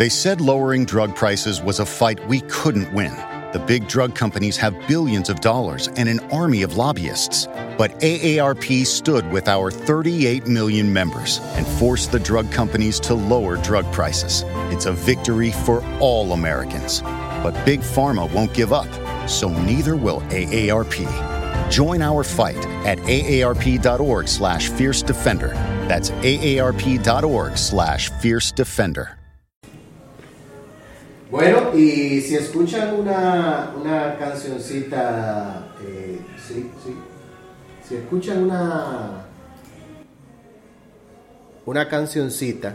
They said lowering drug prices was a fight we couldn't win. The big drug companies have billions of dollars and an army of lobbyists. But AARP stood with our 38 million members and forced the drug companies to lower drug prices. It's a victory for all Americans. But Big Pharma won't give up, so neither will AARP. Join our fight at aarp.org slash fierce defender. That's aarp.org slash fierce defender. Bueno, y si escuchan una, una cancioncita, eh, sí, sí, si escuchan una, una cancioncita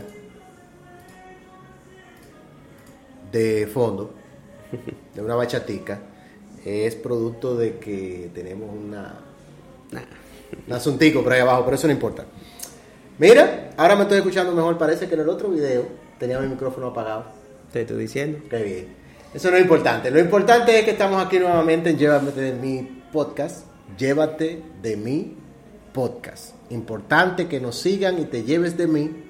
de fondo, de una bachatica, es producto de que tenemos una, un asuntico por ahí abajo, pero eso no importa. Mira, ahora me estoy escuchando mejor, parece que en el otro video tenía mi micrófono apagado. Te estoy diciendo. Qué bien. Eso no es importante. Lo importante es que estamos aquí nuevamente en Llévate de mi podcast. Llévate de mi podcast. Importante que nos sigan y te lleves de mí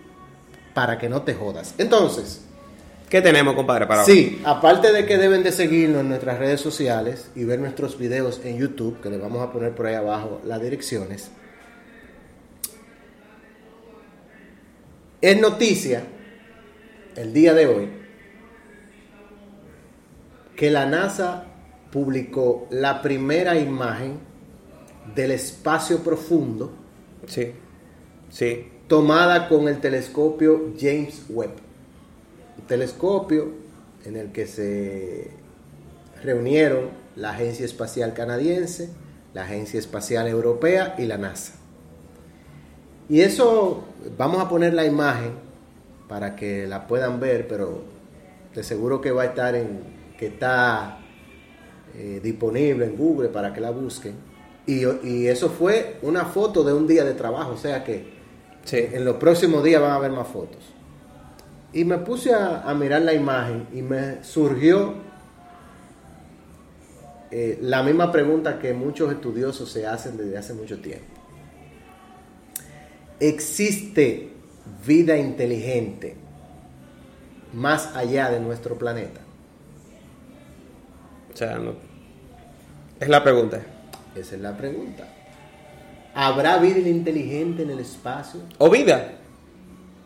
para que no te jodas. Entonces, ¿qué tenemos, compadre? Para sí, aparte de que deben de seguirnos en nuestras redes sociales y ver nuestros videos en YouTube, que les vamos a poner por ahí abajo las direcciones. Es noticia el día de hoy que la NASA publicó la primera imagen del espacio profundo. Sí, sí. Tomada con el telescopio James Webb. Un telescopio en el que se reunieron la Agencia Espacial Canadiense, la Agencia Espacial Europea y la NASA. Y eso, vamos a poner la imagen para que la puedan ver, pero de seguro que va a estar en, que está eh, disponible en Google para que la busquen. Y, eso fue una foto de un día de trabajo, o sea que en los próximos días van a haber más fotos. Y me puse a, mirar la imagen y me surgió eh, la misma pregunta que muchos estudiosos se hacen desde hace mucho tiempo. ¿Existe vida inteligente más allá de nuestro planeta? O sea, no. Es la pregunta. Esa es la pregunta. ¿Habrá vida inteligente en el espacio? ¿O vida?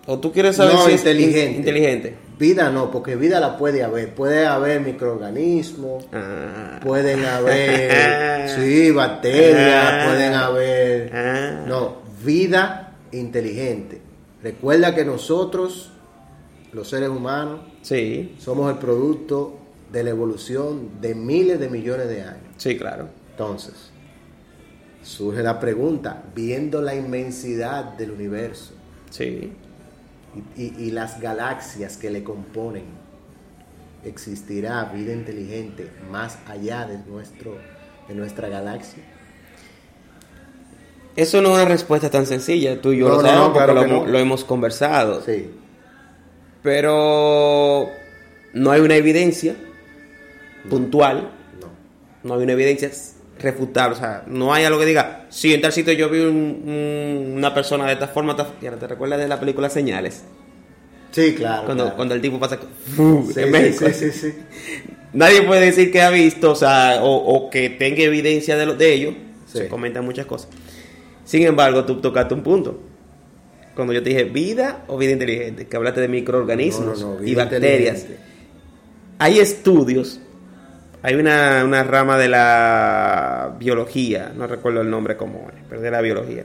¿O tú quieres saber no, si inteligente. es inteligente? Vida no, porque vida la puede haber. Puede haber microorganismos, Ah. pueden haber, sí, bacterias, Ah. pueden haber... Ah. No, vida inteligente. Recuerda que nosotros, los seres humanos, Sí, somos el producto de la evolución de miles de millones de años. sí, claro. Entonces, surge la pregunta, viendo la inmensidad del universo Sí. y, y- y las galaxias que le componen, ¿existirá vida inteligente más allá de, nuestro, de nuestra galaxia? Eso no es una respuesta tan sencilla, tú y yo No, lo sabemos porque lo, no. lo hemos conversado. Sí, Pero no hay una evidencia puntual, no. no hay una evidencia refutable, o sea, no hay algo que diga, si en tal sitio yo vi un- un- una persona de esta forma, te recuerdas de la película Señales, Sí, claro. cuando, claro. cuando el tipo pasa. Sí, en sí, México. sí, sí, sí. Nadie puede decir que ha visto, o sea, o, o que tenga evidencia de, lo, de ello. Sí. Se comentan muchas cosas. Sin embargo, tú tocaste un punto. Cuando yo te dije vida o vida inteligente, que hablaste de microorganismos No, no, no, y bacterias. Hay estudios, hay una, una rama de la biología, no recuerdo el nombre cómo es, pero de la biología,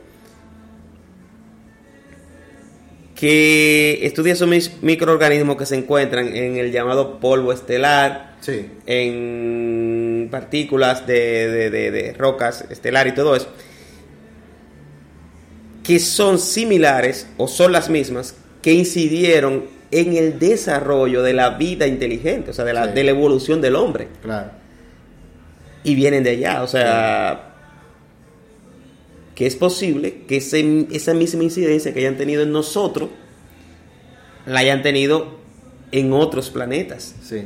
que estudia esos microorganismos que se encuentran en el llamado polvo estelar, Sí, en partículas de, de- de- de rocas estelar y todo eso, que son similares o son las mismas que incidieron en el desarrollo de la vida inteligente, o sea, de la, Sí. de la evolución del hombre. claro. Y vienen de allá, o sea, que es posible que ese- esa misma incidencia que hayan tenido en nosotros, la hayan tenido en otros planetas. Sí,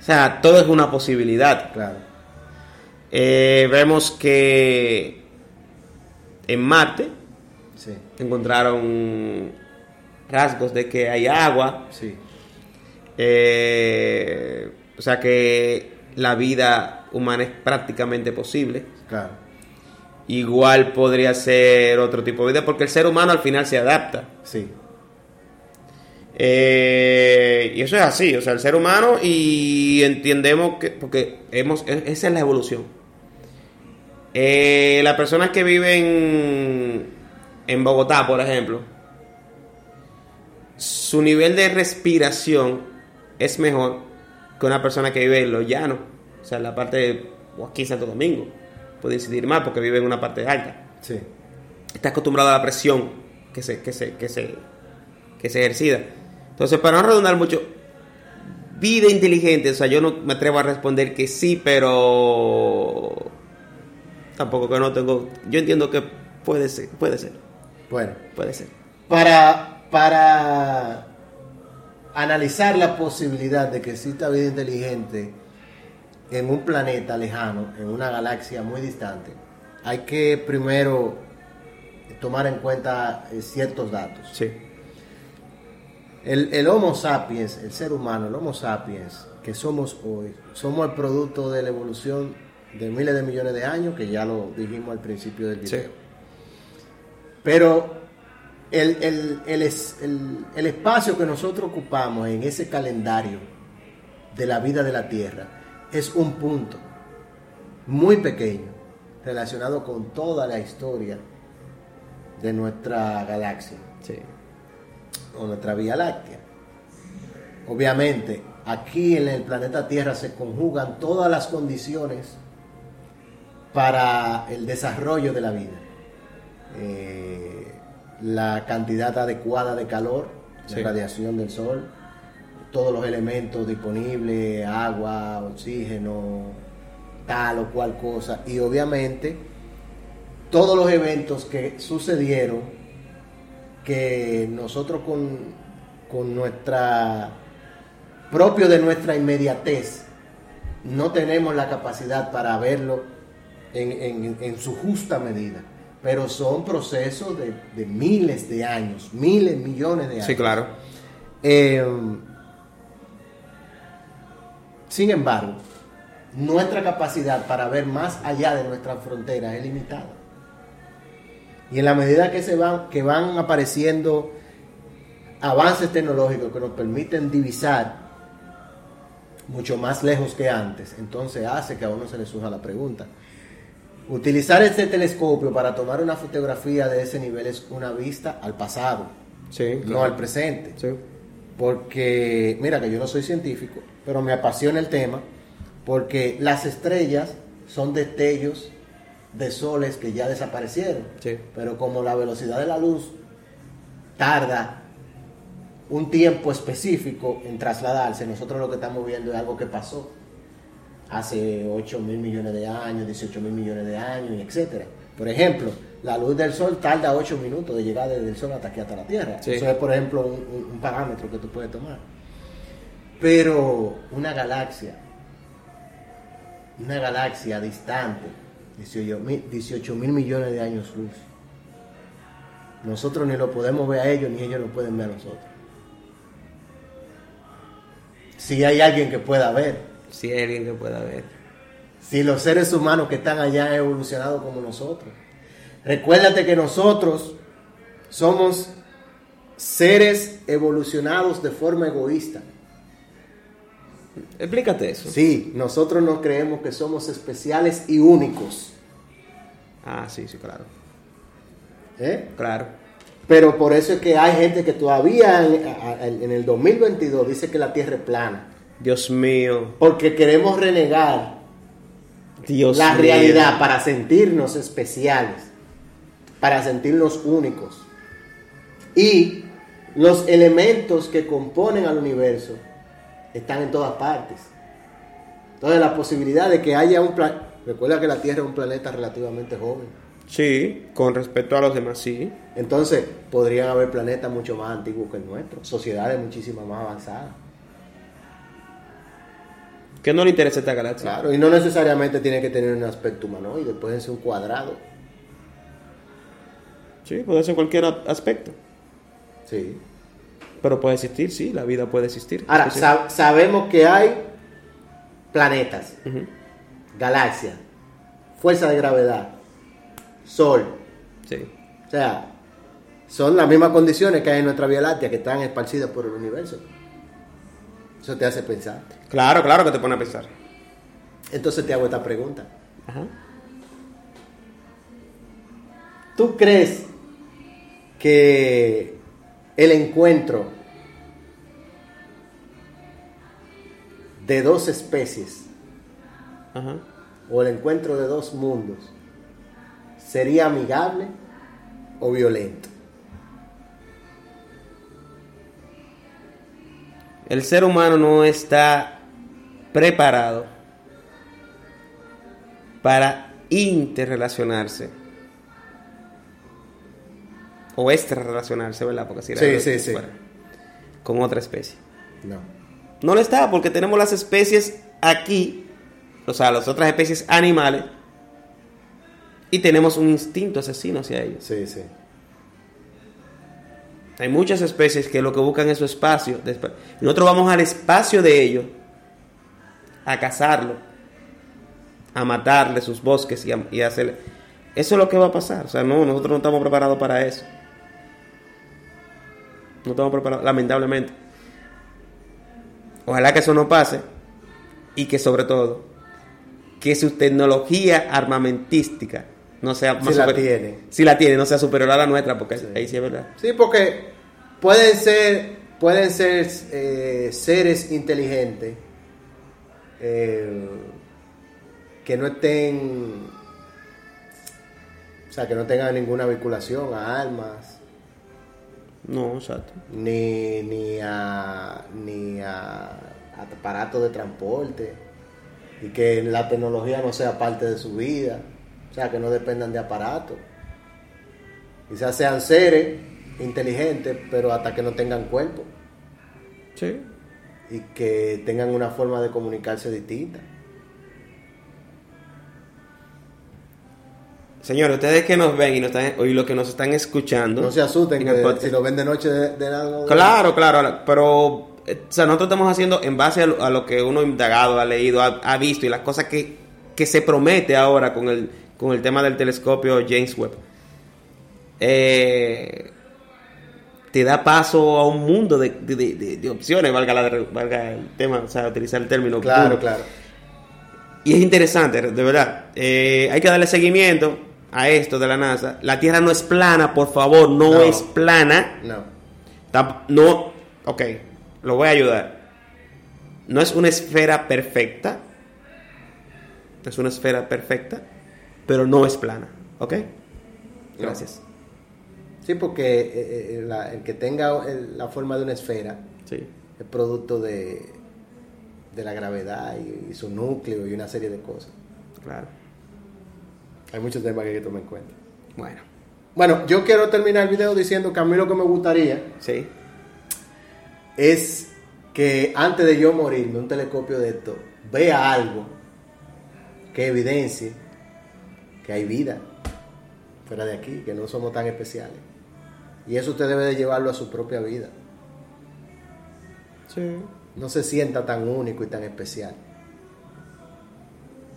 O sea, todo es una posibilidad. claro. Eh, vemos que en Marte Sí, encontraron rasgos de que hay agua, sí. Eh, o sea que la vida humana es prácticamente posible. Claro. Igual podría ser otro tipo de vida, porque el ser humano al final se adapta. Sí. Eh, y eso es así, o sea, el ser humano y entendemos que, porque hemos, e- esa es la evolución. Eh, las personas que viven en Bogotá, por ejemplo, su nivel de respiración es mejor que una persona que vive en los llanos, o sea, en la parte de o aquí en Santo Domingo. Puede incidir más porque vive en una parte alta Sí. está acostumbrado a la presión que se, que se, que se, que se ejercita. Entonces, para no redundar mucho, vida inteligente, o sea, yo no me atrevo a responder que sí, pero tampoco que no tengo, yo entiendo que puede ser, puede ser, Bueno, puede ser. para, para analizar la posibilidad de que exista vida inteligente en un planeta lejano, en una galaxia muy distante, hay que primero tomar en cuenta eh, ciertos datos. Sí, El, el Homo sapiens, el ser humano, el Homo sapiens, que somos hoy, somos el producto de la evolución de miles de millones de años, que ya lo dijimos al principio del Sí. video. Pero el, el- el el- el espacio que nosotros ocupamos en ese calendario de la vida de la Tierra es un punto muy pequeño relacionado con toda la historia de nuestra galaxia sí, o nuestra Vía Láctea. Obviamente, aquí en el planeta Tierra se conjugan todas las condiciones para el desarrollo de la vida. Eh, la cantidad adecuada de calor, de radiación del sol, todos los elementos disponibles, agua, oxígeno, tal o cual cosa, y obviamente todos los eventos que sucedieron que nosotros con, con nuestra propio de nuestra inmediatez no tenemos la capacidad para verlo en, en- en su justa medida pero son procesos de, de miles de años miles millones de años sí, claro. eh, sin embargo, nuestra capacidad para ver más allá de nuestras fronteras es limitada. Y en la medida que se van, que van apareciendo avances tecnológicos que nos permiten divisar mucho más lejos que antes, entonces hace que a uno se le surja la pregunta. Utilizar este telescopio para tomar una fotografía de ese nivel es una vista al pasado, Sí, no al presente Sí. porque mira que yo no soy científico, pero me apasiona el tema, porque las estrellas son destellos de soles que ya desaparecieron, Sí. pero como la velocidad de la luz tarda un tiempo específico en trasladarse, nosotros lo que estamos viendo es algo que pasó hace 8 mil millones de años, 18 mil millones de años, etcétera. Por ejemplo, la luz del sol tarda 8 minutos de llegar desde el sol hasta aquí, hasta la Tierra. Sí. Eso es, por ejemplo, un, un- parámetro que tú puedes tomar. Pero una galaxia, una galaxia distante, 18 mil 18 mil millones de años luz, nosotros ni lo podemos ver a ellos, ni ellos lo pueden ver a nosotros. Si hay alguien que pueda ver, Si hay alguien que pueda ver. si los seres humanos que están allá han evolucionado como nosotros. Recuérdate que nosotros somos seres evolucionados de forma egoísta. Explícate eso. Sí, nosotros no creemos que somos especiales y únicos. Ah, sí, sí, claro. ¿eh? Claro. Pero por eso es que hay gente que todavía en, en el 2022 dice que la Tierra es plana. Dios mío. Porque queremos renegar Dios la mío. realidad para sentirnos especiales, para sentirnos únicos. Y los elementos que componen al universo están en todas partes. Entonces la posibilidad de que haya un planeta... Recuerda que la Tierra es un planeta relativamente joven. Sí, con respecto a los demás, sí. Entonces podrían haber planetas mucho más antiguos que el nuestro, sociedades muchísimo más avanzadas. ¿Qué no le interesa esta galaxia? Claro, y no necesariamente tiene que tener un aspecto humanoide, pueden ser un cuadrado. Sí, puede ser cualquier aspecto. Sí. Pero puede existir, sí, la vida puede existir. Ahora, sab- sabemos que hay planetas, Ujú. galaxias, fuerza de gravedad, sol. Sí. O sea, son las mismas condiciones que hay en nuestra Vía Láctea que están esparcidas por el universo. Eso te hace pensar. Claro, claro que te pone a pensar. Entonces te hago esta pregunta. Ajá. ¿Tú crees que el encuentro de dos especies Ajá. o el encuentro de dos mundos sería amigable o violento? El ser humano no está preparado para interrelacionarse. O extrarrelacionarse, ¿verdad? Porque si era Sí, fuera, Con otra especie. No. No lo está porque tenemos las especies aquí, o sea, las otras especies animales, y tenemos un instinto asesino hacia ellos. Sí, sí. Hay muchas especies que lo que buscan es su espacio. nosotros vamos al espacio de ellos a cazarlo, a matarle sus bosques y, hacerle. Eso es lo que va a pasar. O sea, no, nosotros no estamos preparados para eso. No estamos preparados, lamentablemente. Ojalá que eso no pase y que sobre todo que su tecnología armamentística no sea más la super- tiene. si la tiene, no sea superior a la nuestra, porque ahí sí es verdad. Sí, porque pueden ser, pueden ser eh, seres inteligentes eh, que no estén, o sea, que no tengan ninguna vinculación a armas, No, exacto. ni, ni a ni a aparatos de transporte, y que la tecnología no sea parte de su vida, o sea, que no dependan de aparatos. Quizás sean seres inteligentes, pero hasta que no tengan cuerpo Sí. y que tengan una forma de comunicarse distinta. Señores, ustedes que nos ven y, nos están, y los que nos están escuchando. No se asusten el que si lo ven de noche de, de. Claro, claro, pero eh, o sea, nosotros estamos haciendo en base a lo, a lo que uno ha indagado, ha leído, ha, ha visto y las cosas que, que se promete ahora con el, con el tema del telescopio James Webb. Eh, te da paso a un mundo de, de- de- de- de opciones, valga, la, valga el tema, o sea, utilizar el término. Claro, claro. Y es interesante, de verdad. Eh, hay que darle seguimiento a esto de la NASA. La Tierra no es plana, por favor, no, No. es plana. No. Tamp- No, ok, lo voy a ayudar. No es una esfera perfecta. Es una esfera perfecta, pero no es plana, ¿ok? Gracias. Sí, porque eh, eh, la- el que tenga la forma de una esfera Sí. es producto de, de la gravedad y, y su núcleo y una serie de cosas. Claro. Hay muchos temas que hay que tomar en cuenta. Bueno, Bueno, yo quiero terminar el video diciendo que a mí lo que me gustaría sí. es que antes de yo morirme, un telescopio de esto vea algo que evidencie que hay vida fuera de aquí, que no somos tan especiales. Y eso usted debe de llevarlo a su propia vida. Sí. No se sienta tan único y tan especial.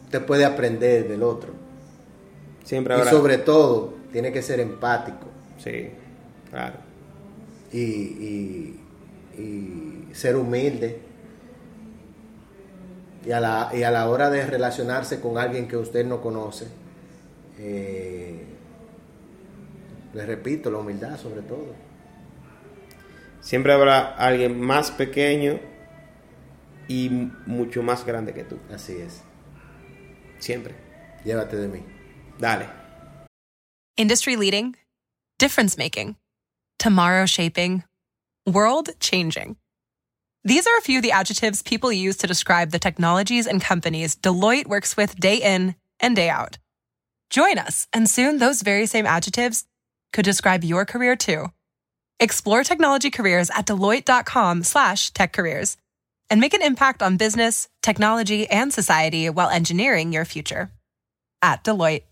Usted puede aprender del otro. Siempre Y ahora. sobre todo, tiene que ser empático. Sí, claro. y, y- y ser humilde. Y a, la, y a la hora de relacionarse con alguien que usted no conoce, eh, les repito, la humildad sobre todo. Siempre habrá alguien más pequeño y mucho más grande que tú. Así es. Siempre. Llévate de mí. Dale. Industry leading, difference making, tomorrow shaping, world changing. These are a few of the adjectives people use to describe the technologies and companies Deloitte works with day in and day out. Join us, and soon those very same adjectives could describe your career too. Explore technology careers at deloitte.com slash tech careers and make an impact on business, technology, and society while engineering your future. At Deloitte.